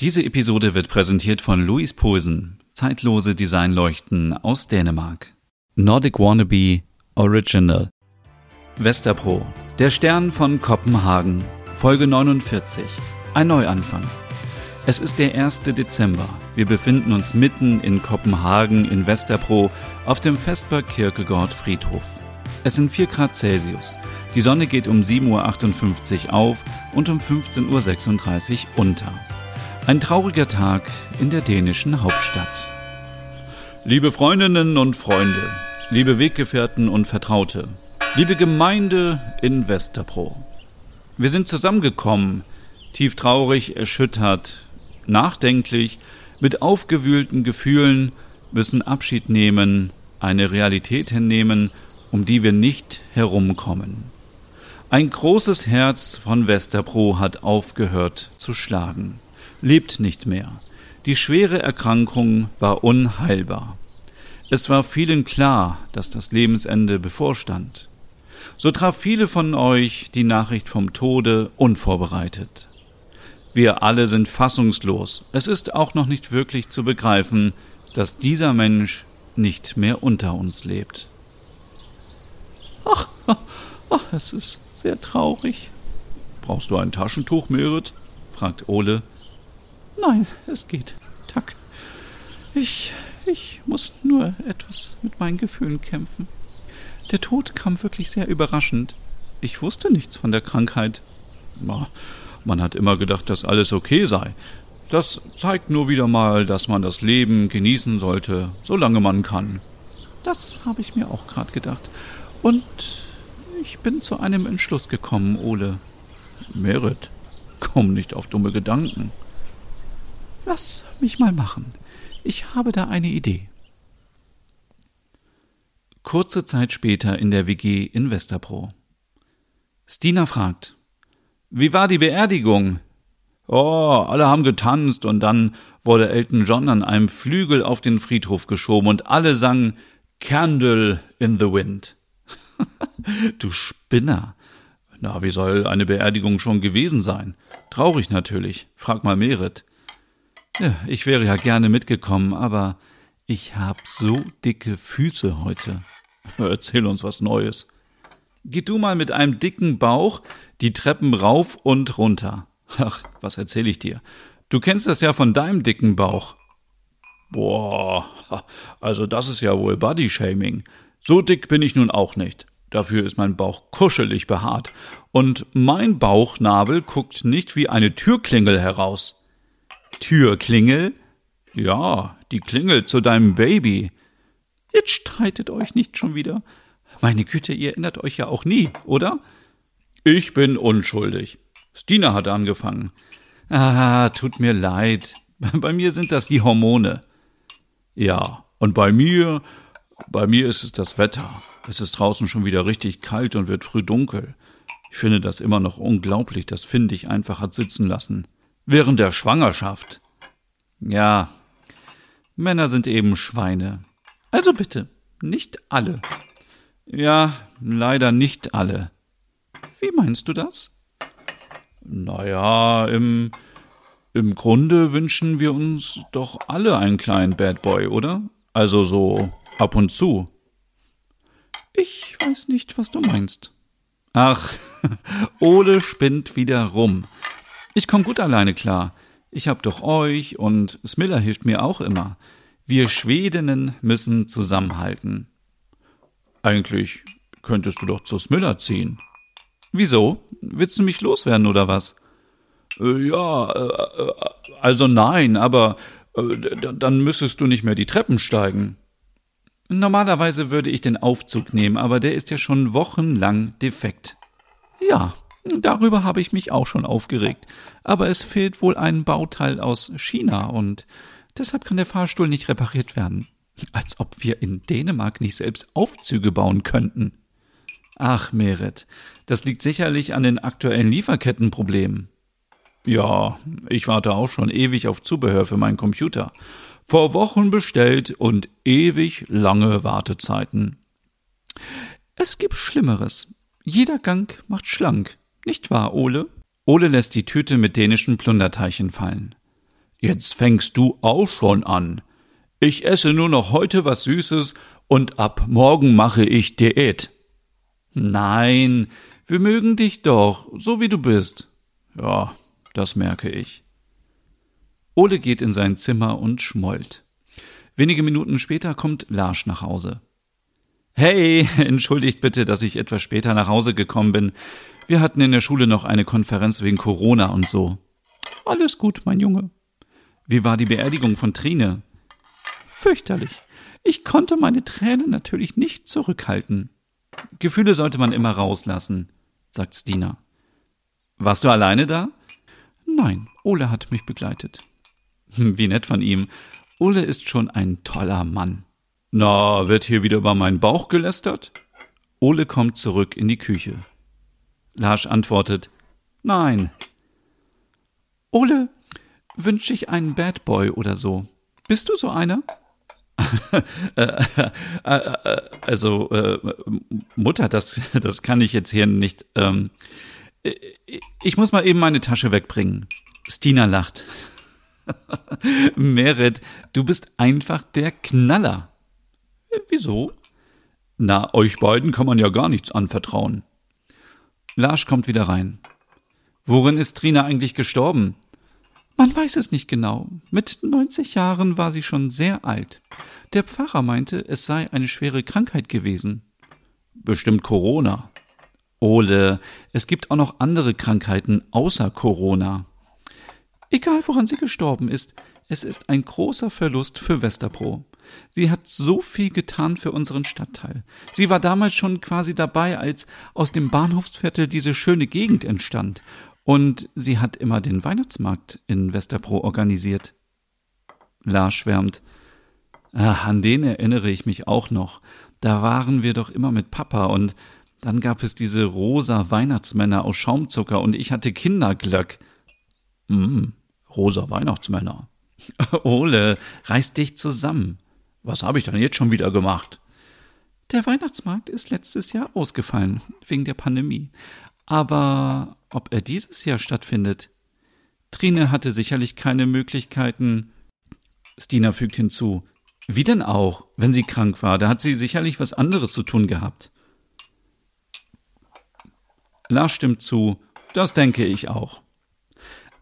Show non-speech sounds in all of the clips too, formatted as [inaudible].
Diese Episode wird präsentiert von Louis Posen, zeitlose Designleuchten aus Dänemark. Nordic Wannabe Original. Westerpro, der Stern von Kopenhagen, Folge 49. Ein Neuanfang. Es ist der 1. Dezember. Wir befinden uns mitten in Kopenhagen in Westerpro auf dem Vesper Kierkegaard Friedhof. Es sind 4 Grad Celsius. Die Sonne geht um 7.58 Uhr auf und um 15.36 Uhr unter. Ein trauriger Tag in der dänischen Hauptstadt. Liebe Freundinnen und Freunde, liebe Weggefährten und Vertraute, liebe Gemeinde in Westerpro. Wir sind zusammengekommen, tief traurig, erschüttert, nachdenklich, mit aufgewühlten Gefühlen, müssen Abschied nehmen, eine Realität hinnehmen, um die wir nicht herumkommen. Ein großes Herz von Westerpro hat aufgehört zu schlagen lebt nicht mehr. Die schwere Erkrankung war unheilbar. Es war vielen klar, dass das Lebensende bevorstand. So traf viele von euch die Nachricht vom Tode unvorbereitet. Wir alle sind fassungslos. Es ist auch noch nicht wirklich zu begreifen, dass dieser Mensch nicht mehr unter uns lebt. Ach, [laughs] ach, es ist sehr traurig. Brauchst du ein Taschentuch, Merit? fragt Ole, Nein, es geht. Tack. Ich, ich muss nur etwas mit meinen Gefühlen kämpfen. Der Tod kam wirklich sehr überraschend. Ich wusste nichts von der Krankheit. Man hat immer gedacht, dass alles okay sei. Das zeigt nur wieder mal, dass man das Leben genießen sollte, solange man kann. Das habe ich mir auch gerade gedacht. Und ich bin zu einem Entschluss gekommen, Ole. Merit, komm nicht auf dumme Gedanken. Lass mich mal machen. Ich habe da eine Idee. Kurze Zeit später in der WG in Westerpro. Stina fragt, wie war die Beerdigung? Oh, alle haben getanzt und dann wurde Elton John an einem Flügel auf den Friedhof geschoben und alle sangen Candle in the Wind. [laughs] du Spinner. Na, wie soll eine Beerdigung schon gewesen sein? Traurig natürlich. Frag mal Merit. Ich wäre ja gerne mitgekommen, aber ich hab so dicke Füße heute. [laughs] Erzähl uns was Neues. Geh du mal mit einem dicken Bauch die Treppen rauf und runter. Ach, was erzähl ich dir? Du kennst das ja von deinem dicken Bauch. Boah, [laughs] also das ist ja wohl Bodyshaming. So dick bin ich nun auch nicht. Dafür ist mein Bauch kuschelig behaart. Und mein Bauchnabel guckt nicht wie eine Türklingel heraus. Türklingel? Ja, die Klingel zu deinem Baby. Jetzt streitet euch nicht schon wieder. Meine Güte, ihr erinnert euch ja auch nie, oder? Ich bin unschuldig. Stina hat angefangen. Ah, tut mir leid. [laughs] Bei mir sind das die Hormone. Ja, und bei mir, bei mir ist es das Wetter. Es ist draußen schon wieder richtig kalt und wird früh dunkel. Ich finde das immer noch unglaublich, dass Finn dich einfach hat sitzen lassen während der Schwangerschaft. Ja, Männer sind eben Schweine. Also bitte, nicht alle. Ja, leider nicht alle. Wie meinst du das? Naja, im, im Grunde wünschen wir uns doch alle einen kleinen Bad Boy, oder? Also so ab und zu. Ich weiß nicht, was du meinst. Ach, [laughs] Ole spinnt wieder rum. Ich komme gut alleine klar. Ich hab doch euch und Smiller hilft mir auch immer. Wir Schwedinnen müssen zusammenhalten. Eigentlich könntest du doch zu Smiller ziehen. Wieso? Willst du mich loswerden oder was? Äh, ja, äh, äh, also nein, aber dann müsstest du nicht mehr die Treppen steigen. Normalerweise würde ich den Aufzug nehmen, aber der ist ja schon wochenlang defekt. Ja, Darüber habe ich mich auch schon aufgeregt. Aber es fehlt wohl ein Bauteil aus China und deshalb kann der Fahrstuhl nicht repariert werden. Als ob wir in Dänemark nicht selbst Aufzüge bauen könnten. Ach, Merit, das liegt sicherlich an den aktuellen Lieferkettenproblemen. Ja, ich warte auch schon ewig auf Zubehör für meinen Computer. Vor Wochen bestellt und ewig lange Wartezeiten. Es gibt Schlimmeres. Jeder Gang macht schlank. Nicht wahr, Ole? Ole lässt die Tüte mit dänischen Plunderteilchen fallen. Jetzt fängst du auch schon an. Ich esse nur noch heute was Süßes und ab morgen mache ich Diät. Nein, wir mögen dich doch, so wie du bist. Ja, das merke ich. Ole geht in sein Zimmer und schmollt. Wenige Minuten später kommt Larsch nach Hause. Hey, [laughs] entschuldigt bitte, dass ich etwas später nach Hause gekommen bin. Wir hatten in der Schule noch eine Konferenz wegen Corona und so. Alles gut, mein Junge. Wie war die Beerdigung von Trine? Fürchterlich. Ich konnte meine Tränen natürlich nicht zurückhalten. Gefühle sollte man immer rauslassen, sagt Stina. Warst du alleine da? Nein, Ole hat mich begleitet. Wie nett von ihm. Ole ist schon ein toller Mann. Na, wird hier wieder über meinen Bauch gelästert? Ole kommt zurück in die Küche. Larsch antwortet, Nein. Ole, wünsche ich einen Bad Boy oder so. Bist du so einer? [laughs] Äh, äh, äh, also, äh, Mutter, das, das kann ich jetzt hier nicht. Ähm, ich muss mal eben meine Tasche wegbringen. Stina lacht. [laughs] Merit, du bist einfach der Knaller. Wieso? Na, euch beiden kann man ja gar nichts anvertrauen. Larsch kommt wieder rein. Worin ist Trina eigentlich gestorben? Man weiß es nicht genau. Mit 90 Jahren war sie schon sehr alt. Der Pfarrer meinte, es sei eine schwere Krankheit gewesen. Bestimmt Corona. Ole, es gibt auch noch andere Krankheiten außer Corona. Egal woran sie gestorben ist, es ist ein großer Verlust für Westerpro. Sie hat so viel getan für unseren Stadtteil. Sie war damals schon quasi dabei, als aus dem Bahnhofsviertel diese schöne Gegend entstand. Und sie hat immer den Weihnachtsmarkt in Westerpro organisiert. Lars schwärmt. Ach, an den erinnere ich mich auch noch. Da waren wir doch immer mit Papa und dann gab es diese rosa Weihnachtsmänner aus Schaumzucker und ich hatte Kinderglöck. Mm, rosa Weihnachtsmänner. [laughs] Ole, reiß dich zusammen. Was habe ich denn jetzt schon wieder gemacht? Der Weihnachtsmarkt ist letztes Jahr ausgefallen, wegen der Pandemie. Aber ob er dieses Jahr stattfindet? Trine hatte sicherlich keine Möglichkeiten. Stina fügt hinzu. Wie denn auch, wenn sie krank war? Da hat sie sicherlich was anderes zu tun gehabt. Lars stimmt zu. Das denke ich auch.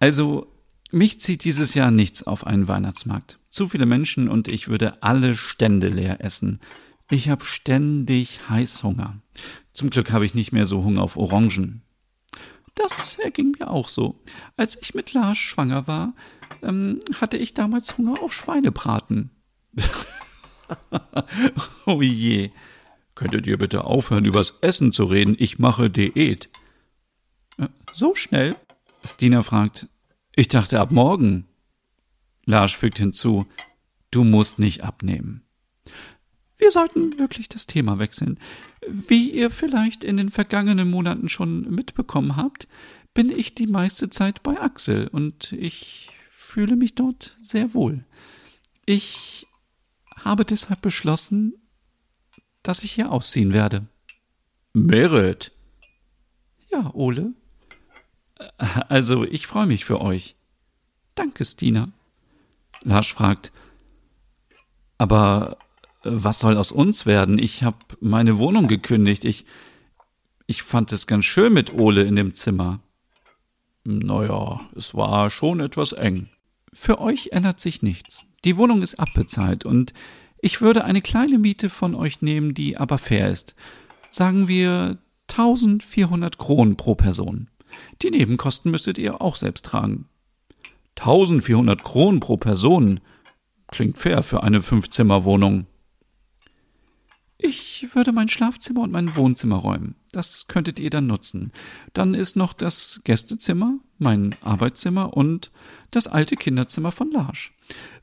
Also, mich zieht dieses Jahr nichts auf einen Weihnachtsmarkt. Zu viele Menschen und ich würde alle Stände leer essen. Ich habe ständig Heißhunger. Zum Glück habe ich nicht mehr so Hunger auf Orangen. Das erging mir auch so. Als ich mit Lars schwanger war, ähm, hatte ich damals Hunger auf Schweinebraten. [laughs] oh je. Könntet ihr bitte aufhören, übers Essen zu reden? Ich mache Diät. Äh, so schnell? Stina fragt, ich dachte ab morgen. Lars fügt hinzu, du musst nicht abnehmen. Wir sollten wirklich das Thema wechseln. Wie ihr vielleicht in den vergangenen Monaten schon mitbekommen habt, bin ich die meiste Zeit bei Axel und ich fühle mich dort sehr wohl. Ich habe deshalb beschlossen, dass ich hier ausziehen werde. Merit. Ja, Ole, also, ich freue mich für euch. Danke, Stina. Lars fragt, aber äh, was soll aus uns werden? Ich habe meine Wohnung gekündigt. Ich, ich fand es ganz schön mit Ole in dem Zimmer. Naja, es war schon etwas eng. Für euch ändert sich nichts. Die Wohnung ist abbezahlt und ich würde eine kleine Miete von euch nehmen, die aber fair ist. Sagen wir 1400 Kronen pro Person. Die Nebenkosten müsstet ihr auch selbst tragen. 1400 Kronen pro Person. Klingt fair für eine Fünfzimmerwohnung. Ich würde mein Schlafzimmer und mein Wohnzimmer räumen. Das könntet ihr dann nutzen. Dann ist noch das Gästezimmer, mein Arbeitszimmer und das alte Kinderzimmer von Larsch.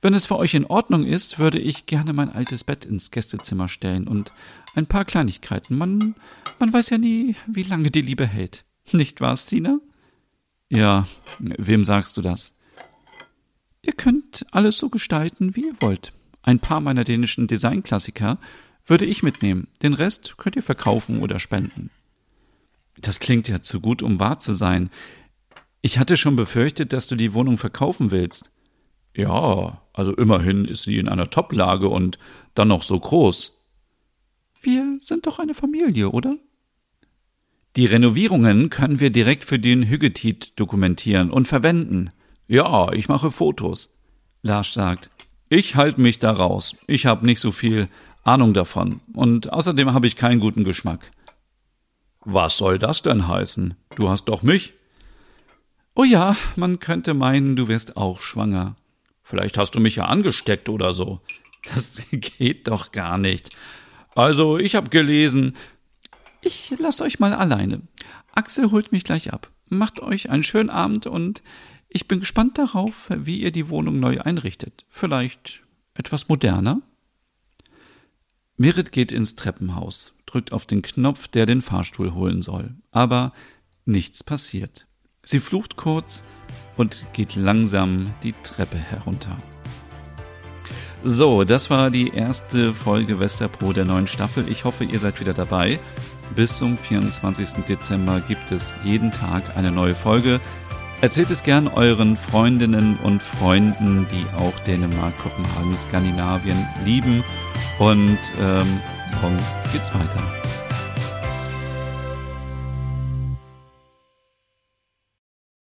Wenn es für euch in Ordnung ist, würde ich gerne mein altes Bett ins Gästezimmer stellen und ein paar Kleinigkeiten. Man, man weiß ja nie, wie lange die Liebe hält. Nicht wahr, Stina? Ja, wem sagst du das? Ihr könnt alles so gestalten, wie ihr wollt. Ein paar meiner dänischen Designklassiker würde ich mitnehmen. Den Rest könnt ihr verkaufen oder spenden. Das klingt ja zu gut, um wahr zu sein. Ich hatte schon befürchtet, dass du die Wohnung verkaufen willst. Ja, also immerhin ist sie in einer Toplage und dann noch so groß. Wir sind doch eine Familie, oder? Die Renovierungen können wir direkt für den Hüggetit dokumentieren und verwenden. Ja, ich mache Fotos. Lars sagt, ich halte mich da raus. Ich habe nicht so viel Ahnung davon. Und außerdem habe ich keinen guten Geschmack. Was soll das denn heißen? Du hast doch mich. Oh ja, man könnte meinen, du wärst auch schwanger. Vielleicht hast du mich ja angesteckt oder so. Das [laughs] geht doch gar nicht. Also, ich habe gelesen. Ich lass euch mal alleine. Axel holt mich gleich ab. Macht euch einen schönen Abend und ich bin gespannt darauf, wie ihr die Wohnung neu einrichtet. Vielleicht etwas moderner? Merit geht ins Treppenhaus, drückt auf den Knopf, der den Fahrstuhl holen soll. Aber nichts passiert. Sie flucht kurz und geht langsam die Treppe herunter. So, das war die erste Folge Westerpro der neuen Staffel. Ich hoffe, ihr seid wieder dabei. Bis zum 24. Dezember gibt es jeden Tag eine neue Folge. Erzählt es gern euren Freundinnen und Freunden, die auch Dänemark, Kopenhagen, Skandinavien lieben. Und ähm, morgen geht's weiter.